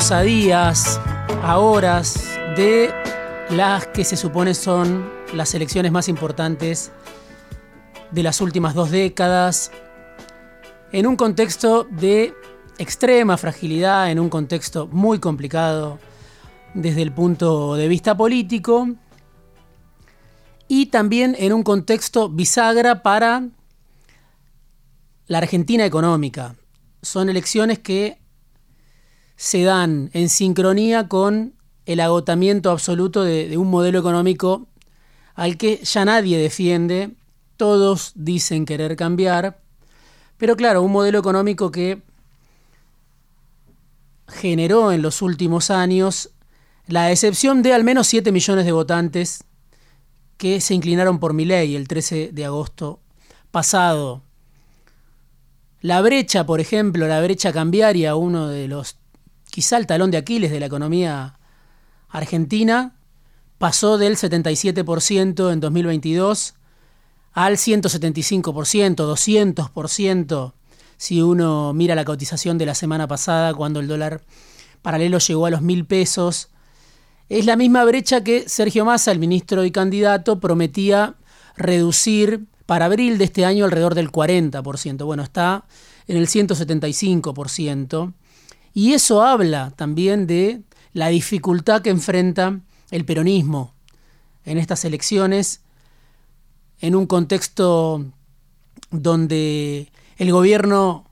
Estamos a días, a horas de las que se supone son las elecciones más importantes de las últimas dos décadas, en un contexto de extrema fragilidad, en un contexto muy complicado desde el punto de vista político, y también en un contexto bisagra para la Argentina económica. Son elecciones que se dan en sincronía con el agotamiento absoluto de, un modelo económico al que ya nadie defiende, todos dicen querer cambiar, pero claro, un modelo económico que generó en los últimos años la excepción de al menos 7 millones de votantes que se inclinaron por mi ley el 13 de agosto pasado. La brecha, por ejemplo, la brecha cambiaria, uno de los quizá el talón de Aquiles de la economía argentina, pasó del 77% en 2022 al 175%, 200%, si uno mira la cotización de la semana pasada cuando el dólar paralelo llegó a los mil pesos. Es la misma brecha que Sergio Massa, el ministro y candidato, prometía reducir para abril de este año alrededor del 40%. Bueno, está en el 175%. Y eso habla también de la dificultad que enfrenta el peronismo en estas elecciones, en un contexto donde el gobierno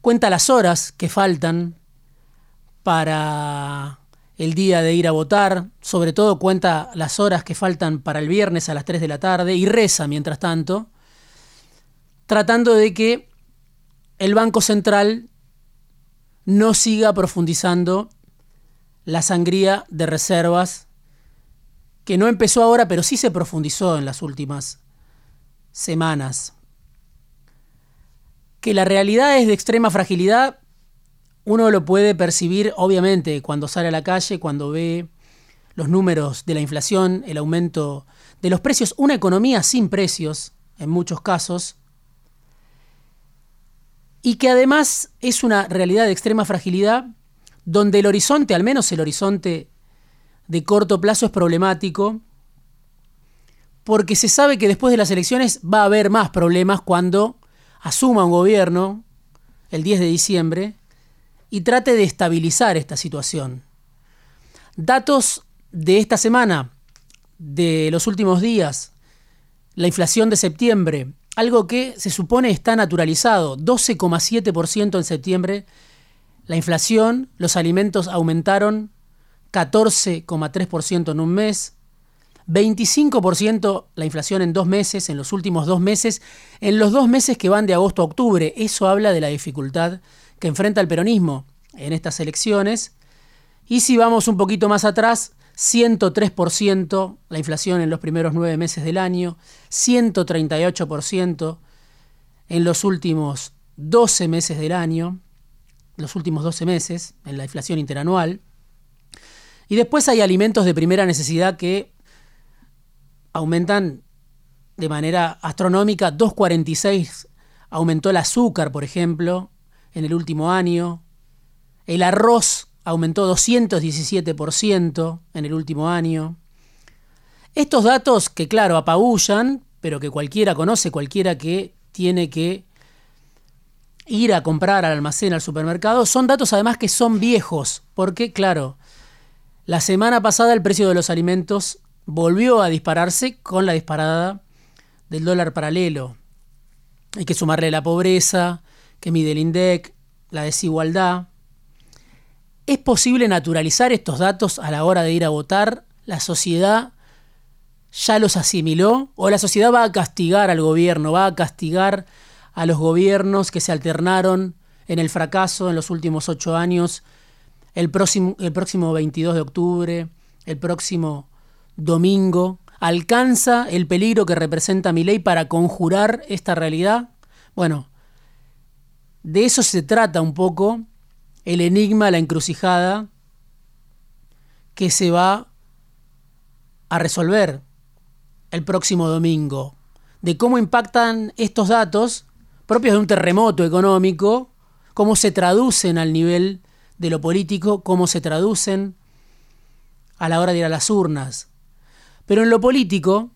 cuenta las horas que faltan para el día de ir a votar, sobre todo cuenta las horas que faltan para el viernes a las 3 de la tarde y reza mientras tanto, tratando de que el Banco Central no siga profundizando la sangría de reservas que no empezó ahora, pero sí se profundizó en las últimas semanas. Que la realidad es de extrema fragilidad, uno lo puede percibir obviamente cuando sale a la calle, cuando ve los números de la inflación, el aumento de los precios, una economía sin precios en muchos casos, y que además es una realidad de extrema fragilidad donde el horizonte, al menos el horizonte de corto plazo, es problemático, porque se sabe que después de las elecciones va a haber más problemas cuando asuma un gobierno el 10 de diciembre y trate de estabilizar esta situación. Datos de esta semana, de los últimos días, la inflación de septiembre, algo que se supone está naturalizado. 12,7% en septiembre. La inflación, los alimentos aumentaron 14,3% en un mes. 25% la inflación en dos meses, en los últimos dos meses, en los dos meses que van de agosto a octubre. Eso habla de la dificultad que enfrenta el peronismo en estas elecciones. Y si vamos un poquito más atrás, 103% la inflación en los primeros nueve meses del año, 138% en los últimos 12 meses del año, los últimos 12 meses en la inflación interanual. Y después hay alimentos de primera necesidad que aumentan de manera astronómica, 2,46 aumentó el azúcar, por ejemplo, en el último año, el arroz aumentó 217% en el último año. Estos datos que, claro, apabullan, pero que cualquiera conoce, cualquiera que tiene que ir a comprar al almacén, al supermercado, son datos además que son viejos, porque, claro, la semana pasada el precio de los alimentos volvió a dispararse con la disparada del dólar paralelo. Hay que sumarle la pobreza que mide el INDEC, la desigualdad, ¿Es posible naturalizar estos datos a la hora de ir a votar? ¿La sociedad ya los asimiló? ¿O la sociedad va a castigar al gobierno, va a castigar a los gobiernos que se alternaron en el fracaso en los últimos ocho años, el próximo, el próximo 22 de octubre, el próximo domingo, alcanza el peligro que representa mi ley para conjurar esta realidad? Bueno, de eso se trata un poco el enigma, la encrucijada que se va a resolver el próximo domingo, de cómo impactan estos datos propios de un terremoto económico, cómo se traducen al nivel de lo político, cómo se traducen a la hora de ir a las urnas. Pero en lo político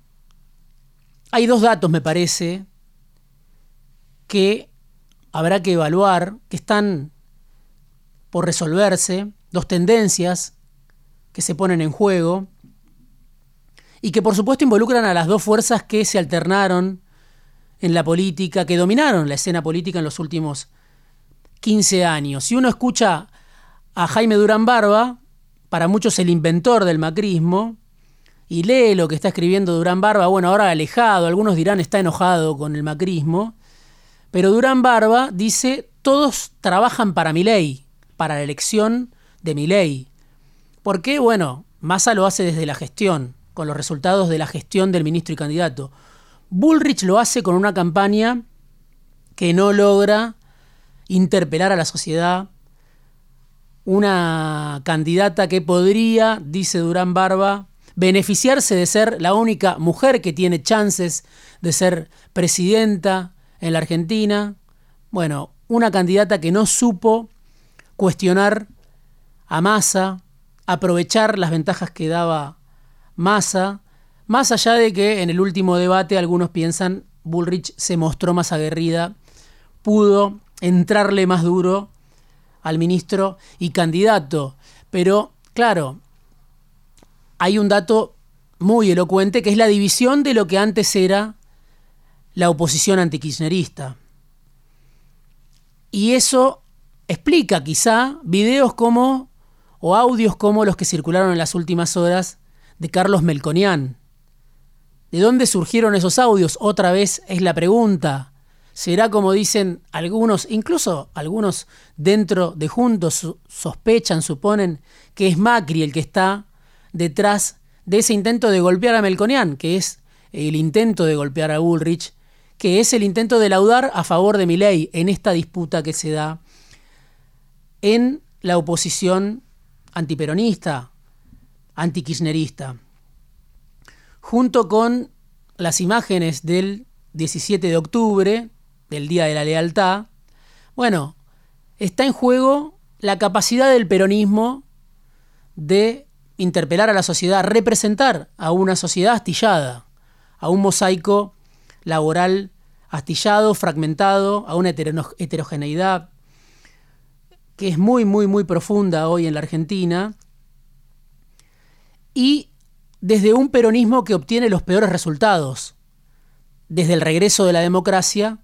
hay dos datos, me parece, que habrá que evaluar, que están por resolverse, dos tendencias que se ponen en juego y que por supuesto involucran a las dos fuerzas que se alternaron en la política, que dominaron la escena política en los últimos 15 años. Si uno escucha a Jaime Durán Barba, para muchos el inventor del macrismo, y lee lo que está escribiendo Durán Barba, bueno, ahora alejado, algunos dirán está enojado con el macrismo, pero Durán Barba dice, todos trabajan para mi ley, para la elección de mi ley. ¿Por qué? Bueno, Massa lo hace desde la gestión, con los resultados de la gestión del ministro y candidato. Bullrich lo hace con una campaña que no logra interpelar a la sociedad, una candidata que podría, dice Durán Barba, beneficiarse de ser la única mujer que tiene chances de ser presidenta en la Argentina. Bueno, una candidata que no supo cuestionar a Massa, aprovechar las ventajas que daba Massa, más allá de que en el último debate algunos piensan Bullrich se mostró más aguerrida, pudo entrarle más duro al ministro y candidato. Pero, claro, hay un dato muy elocuente que es la división de lo que antes era la oposición antikirchnerista. Y eso explica quizá videos como o audios como los que circularon en las últimas horas de Carlos Melconian. ¿De dónde surgieron esos audios? Otra vez es la pregunta. ¿Será como dicen algunos, incluso algunos dentro de Juntos sospechan, suponen que es Macri el que está detrás de ese intento de golpear a Melconian, que es el intento de golpear a Bullrich, que es el intento de laudar a favor de Milei en esta disputa que se da en la oposición antiperonista, antikirchnerista. Junto con las imágenes del 17 de octubre, del Día de la Lealtad, bueno, está en juego la capacidad del peronismo de interpelar a la sociedad, representar a una sociedad astillada, a un mosaico laboral astillado, fragmentado, a una heterogeneidad que es muy, muy, muy profunda hoy en la Argentina, y desde un peronismo que obtiene los peores resultados, desde el regreso de la democracia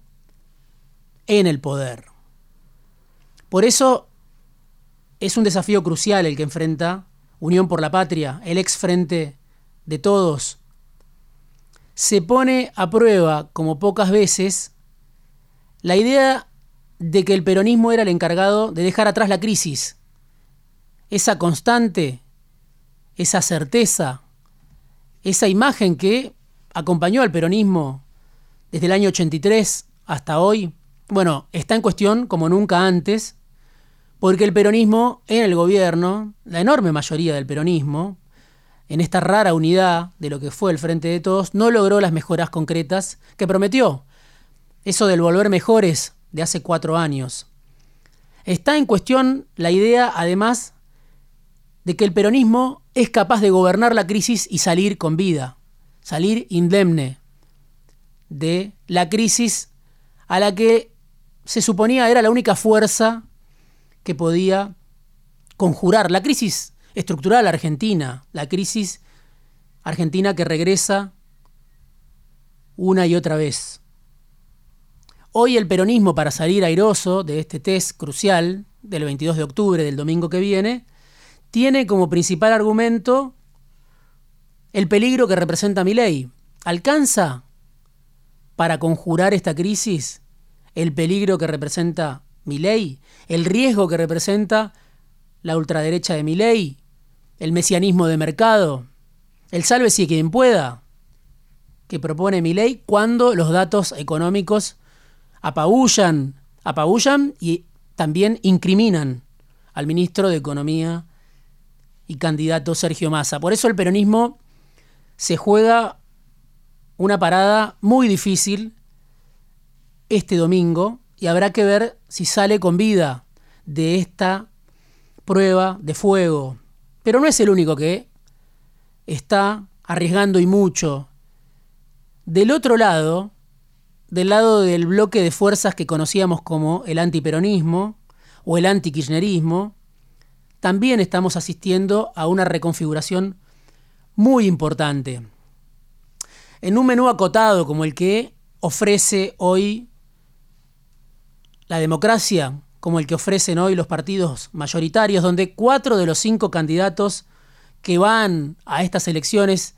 en el poder. Por eso es un desafío crucial el que enfrenta Unión por la Patria, el ex frente de todos. Se pone a prueba, como pocas veces, la idea de que el peronismo era el encargado de dejar atrás la crisis. Esa constante, esa certeza, esa imagen que acompañó al peronismo desde el año 83 hasta hoy, bueno, está en cuestión como nunca antes, porque el peronismo en el gobierno, la enorme mayoría del peronismo, en esta rara unidad de lo que fue el Frente de Todos, no logró las mejoras concretas que prometió. Eso del volver mejores de hace cuatro años. Está en cuestión la idea, además, de que el peronismo es capaz de gobernar la crisis y salir con vida, salir indemne de la crisis a la que se suponía era la única fuerza que podía conjurar la crisis estructural argentina, la crisis argentina que regresa una y otra vez. Hoy el peronismo, para salir airoso de este test crucial del 22 de octubre del domingo que viene, tiene como principal argumento el peligro que representa mi ley. ¿Alcanza para conjurar esta crisis el peligro que representa Milei, el riesgo que representa la ultraderecha de Milei, el mesianismo de mercado, el salve si quien pueda que propone Milei cuando los datos económicos apabullan, apabullan y también incriminan al ministro de Economía y candidato Sergio Massa. Por eso el peronismo se juega una parada muy difícil este domingo y habrá que ver si sale con vida de esta prueba de fuego. Pero no es el único que está arriesgando y mucho. Del otro lado, del lado del bloque de fuerzas que conocíamos como el antiperonismo o el antikirchnerismo, también estamos asistiendo a una reconfiguración muy importante. En un menú acotado como el que ofrece hoy la democracia, como el que ofrecen hoy los partidos mayoritarios, donde cuatro de los cinco candidatos que van a estas elecciones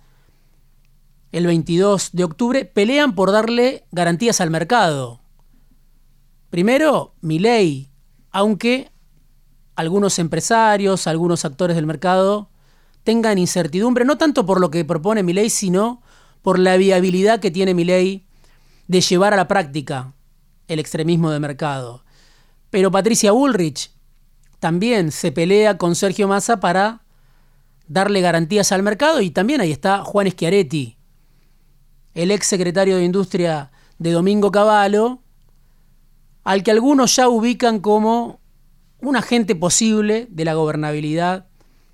el 22 de octubre pelean por darle garantías al mercado. Primero, mi ley, aunque algunos empresarios, algunos actores del mercado tengan incertidumbre, no tanto por lo que propone mi ley, sino por la viabilidad que tiene mi ley de llevar a la práctica el extremismo de mercado. Pero Patricia Bullrich también se pelea con Sergio Massa para darle garantías al mercado y también ahí está Juan Schiaretti, el ex secretario de Industria de Domingo Cavallo, al que algunos ya ubican como un agente posible de la gobernabilidad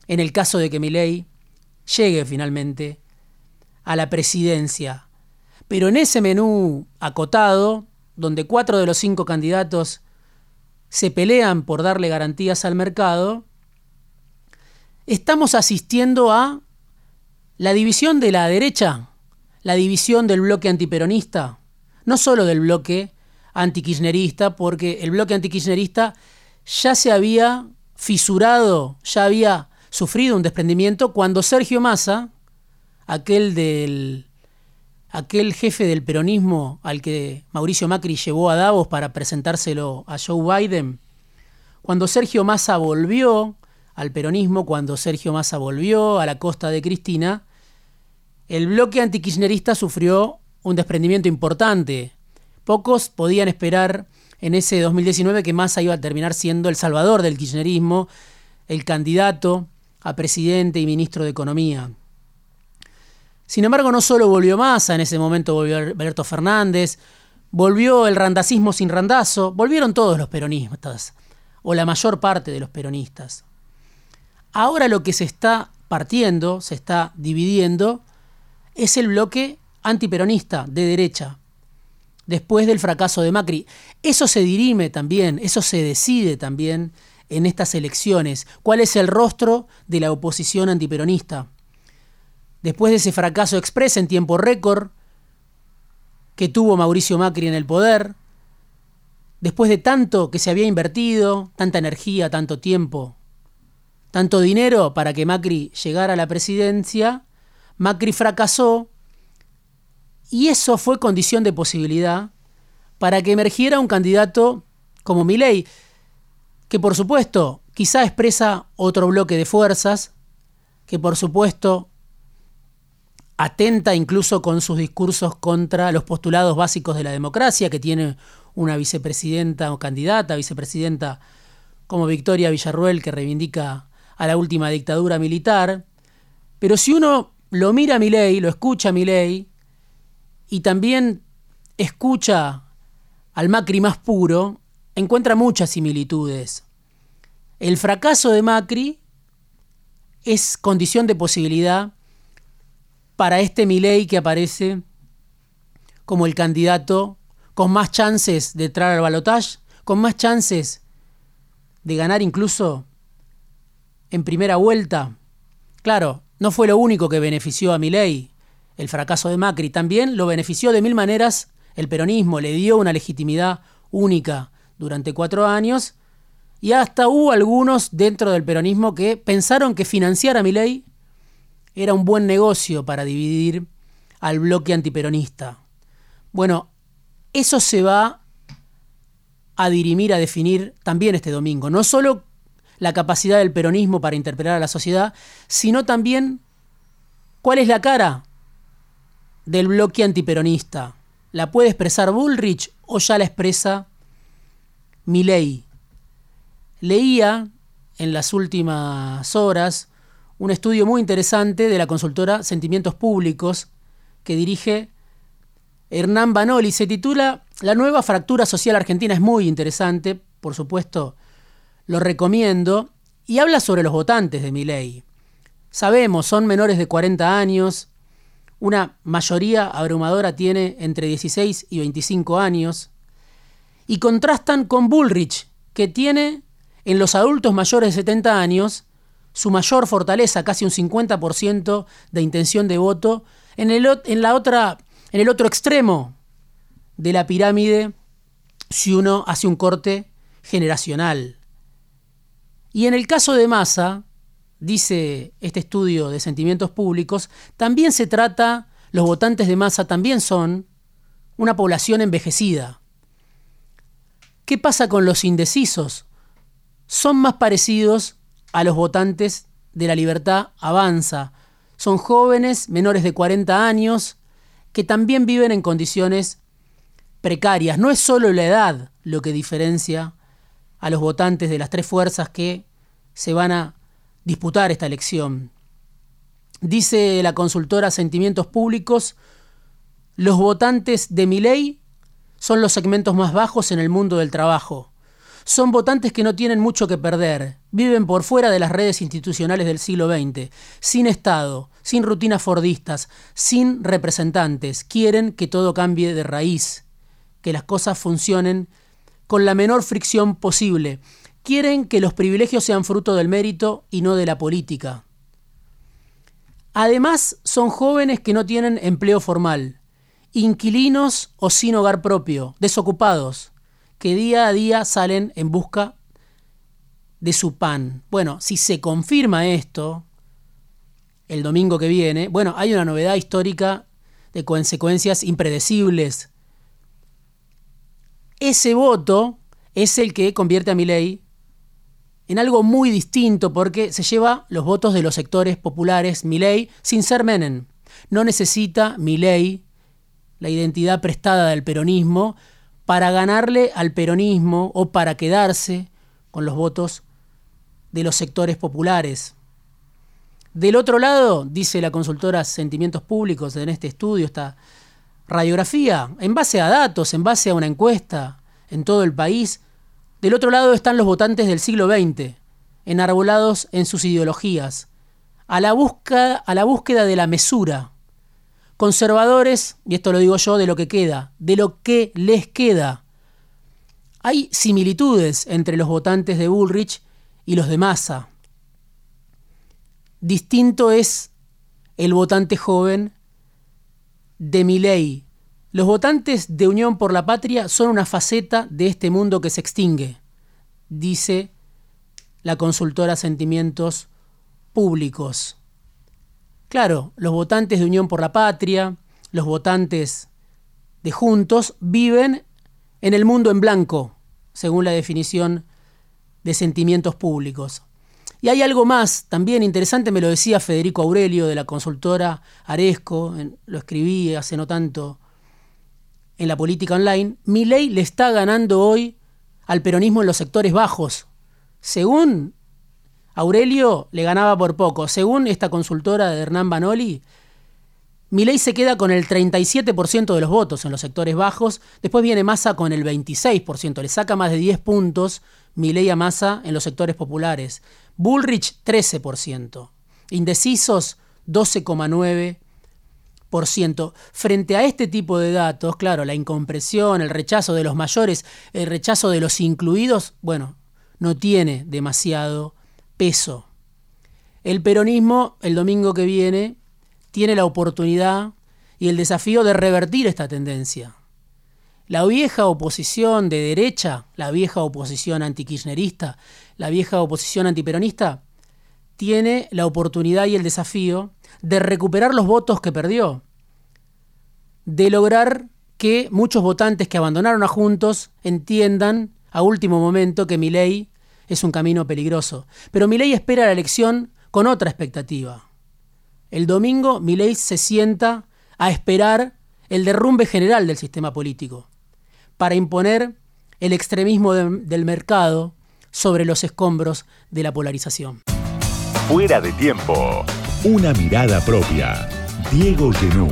en el caso de que Milei llegue finalmente a la presidencia. Pero en ese menú acotado, donde cuatro de los cinco candidatos se pelean por darle garantías al mercado, estamos asistiendo a la división de la derecha, la división del bloque antiperonista, no solo del bloque antikirchnerista, porque el bloque antikirchnerista ya se había fisurado, ya había sufrido un desprendimiento cuando Sergio Massa, aquel del aquel jefe del peronismo al que Mauricio Macri llevó a Davos para presentárselo a Joe Biden, cuando Sergio Massa volvió al peronismo, cuando Sergio Massa volvió a la costa de Cristina, el bloque antikirchnerista sufrió un desprendimiento importante. Pocos podían esperar en ese 2019 que Massa iba a terminar siendo el salvador del kirchnerismo, el candidato a presidente y ministro de Economía. Sin embargo, no solo volvió Massa, en ese momento volvió Alberto Fernández, volvió el randacismo sin randazo, volvieron todos los peronistas, o la mayor parte de los peronistas. Ahora lo que se está partiendo, se está dividiendo, es el bloque antiperonista de derecha, después del fracaso de Macri. Eso se dirime también, eso se decide también en estas elecciones. ¿Cuál es el rostro de la oposición antiperonista? después de ese fracaso expreso en tiempo récord que tuvo Mauricio Macri en el poder, después de tanto que se había invertido, tanta energía, tanto tiempo, tanto dinero para que Macri llegara a la presidencia, Macri fracasó y eso fue condición de posibilidad para que emergiera un candidato como Milei, que por supuesto quizá expresa otro bloque de fuerzas, que por supuesto atenta incluso con sus discursos contra los postulados básicos de la democracia, que tiene una vicepresidenta o candidata vicepresidenta como Victoria Villarruel, que reivindica a la última dictadura militar. Pero si uno lo mira ley, lo escucha ley, y también escucha al Macri más puro, encuentra muchas similitudes. El fracaso de Macri es condición de posibilidad para este Milei que aparece como el candidato con más chances de entrar al balotaje, con más chances de ganar incluso en primera vuelta. Claro, no fue lo único que benefició a Milei el fracaso de Macri, también lo benefició de mil maneras el peronismo, le dio una legitimidad única durante cuatro años y hasta hubo algunos dentro del peronismo que pensaron que financiar a Milei era un buen negocio para dividir al bloque antiperonista. Bueno, eso se va a dirimir, a definir también este domingo. No solo la capacidad del peronismo para interpelar a la sociedad, sino también cuál es la cara del bloque antiperonista. ¿La puede expresar Bullrich o ya la expresa Milley? Leía en las últimas horas un estudio muy interesante de la consultora Sentimientos Públicos que dirige Hernán Banoli. Se titula La nueva fractura social argentina. Es muy interesante, por supuesto, lo recomiendo. Y habla sobre los votantes de mi ley. Sabemos, son menores de 40 años. Una mayoría abrumadora tiene entre 16 y 25 años. Y contrastan con Bullrich, que tiene en los adultos mayores de 70 años su mayor fortaleza, casi un 50% de intención de voto, en el, en la otra, en el otro extremo de la pirámide, si uno hace un corte generacional. Y en el caso de Massa, dice este estudio de sentimientos públicos, también se trata, los votantes de Massa también son una población envejecida. ¿Qué pasa con los indecisos? Son más parecidos a los votantes de la libertad avanza. Son jóvenes menores de 40 años que también viven en condiciones precarias. No es solo la edad lo que diferencia a los votantes de las tres fuerzas que se van a disputar esta elección. Dice la consultora Sentimientos Públicos, los votantes de mi ley son los segmentos más bajos en el mundo del trabajo. Son votantes que no tienen mucho que perder, viven por fuera de las redes institucionales del siglo XX, sin Estado, sin rutinas fordistas, sin representantes, quieren que todo cambie de raíz, que las cosas funcionen con la menor fricción posible, quieren que los privilegios sean fruto del mérito y no de la política. Además, son jóvenes que no tienen empleo formal, inquilinos o sin hogar propio, desocupados, que día a día salen en busca de su pan. Bueno, si se confirma esto el domingo que viene, bueno, hay una novedad histórica de consecuencias impredecibles. Ese voto es el que convierte a ley en algo muy distinto porque se lleva los votos de los sectores populares ley sin ser Menem. No necesita ley la identidad prestada del peronismo para ganarle al peronismo o para quedarse con los votos de los sectores populares. Del otro lado, dice la consultora Sentimientos Públicos en este estudio, esta radiografía, en base a datos, en base a una encuesta en todo el país, del otro lado están los votantes del siglo XX, enarbolados en sus ideologías, a la, búsqueda, a la búsqueda de la mesura, conservadores, y esto lo digo yo, de lo que queda, de lo que les queda. Hay similitudes entre los votantes de Bullrich y los de Massa. Distinto es el votante joven de Milley. Los votantes de Unión por la Patria son una faceta de este mundo que se extingue, dice la consultora Sentimientos Públicos. Claro, los votantes de Unión por la Patria, los votantes de Juntos, viven en el mundo en blanco, según la definición de sentimientos públicos. Y hay algo más, también interesante, me lo decía Federico Aurelio de la consultora Aresco, lo escribí hace no tanto en la política online, mi ley le está ganando hoy al peronismo en los sectores bajos. Según Aurelio le ganaba por poco. Según esta consultora de Hernán Banoli, Milei se queda con el 37% de los votos en los sectores bajos, después viene Massa con el 26%, le saca más de 10 puntos Milei a Massa en los sectores populares. Bullrich 13%, indecisos 12,9%. Frente a este tipo de datos, claro, la incompresión, el rechazo de los mayores, el rechazo de los incluidos, bueno, no tiene demasiado peso. El peronismo, el domingo que viene, tiene la oportunidad y el desafío de revertir esta tendencia. La vieja oposición de derecha, la vieja oposición antikirchnerista, la vieja oposición antiperonista, tiene la oportunidad y el desafío de recuperar los votos que perdió, de lograr que muchos votantes que abandonaron a Juntos entiendan a último momento que Milei es un camino peligroso. Pero Milei espera la elección con otra expectativa. El domingo Milei se sienta a esperar el derrumbe general del sistema político para imponer el extremismo del mercado sobre los escombros de la polarización. Fuera de tiempo. Una mirada propia. Diego Genú.